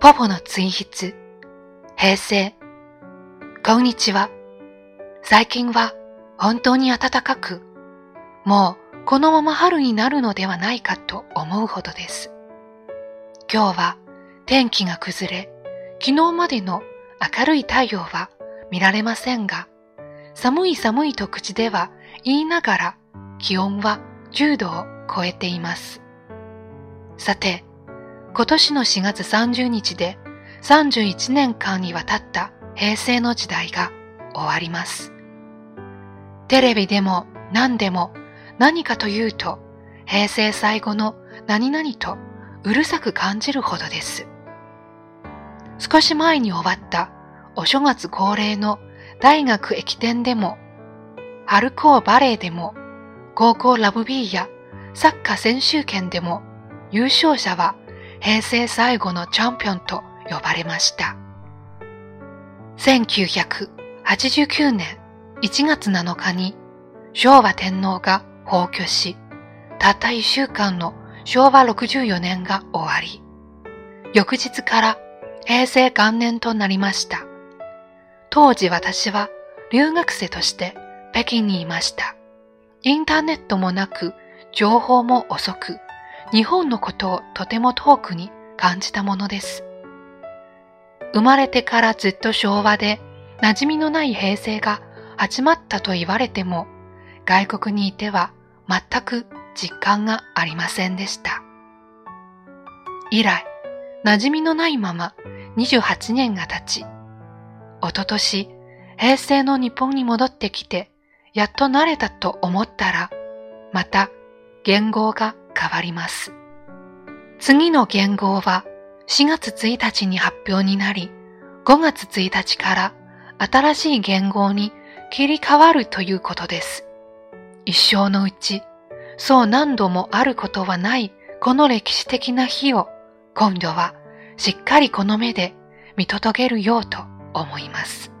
ポポの追筆、平成。こんにちは。最近は本当に暖かく、もうこのまま春になるのではないかと思うほどです。今日は天気が崩れ、昨日までの明るい太陽は見られませんが、寒い寒いと口では言いながら気温は10度を超えています。さて、今年の4月30日で31年間にわたった平成の時代が終わります。テレビでも何でも何かというと平成最後の何々とうるさく感じるほどです。少し前に終わったお正月恒例の大学駅伝でも春高バレーでも高校ラブビーやサッカー選手権でも優勝者は平成最後のチャンピオンと呼ばれました。1989年1月7日に昭和天皇が崩御し、たった1週間の昭和64年が終わり、翌日から平成元年となりました。当時私は留学生として北京にいました。インターネットもなく、情報も遅く、日本のことをとても遠くに感じたものです。生まれてからずっと昭和で馴染みのない平成が始まったと言われても外国にいては全く実感がありませんでした。以来、馴染みのないまま28年が経ち、おととし平成の日本に戻ってきてやっと慣れたと思ったら、また言語が変わります。次の言語は4月1日に発表になり、5月1日から新しい言語に切り替わるということです。一生のうち、そう何度もあることはないこの歴史的な日を今度はしっかりこの目で見届けるようと思います。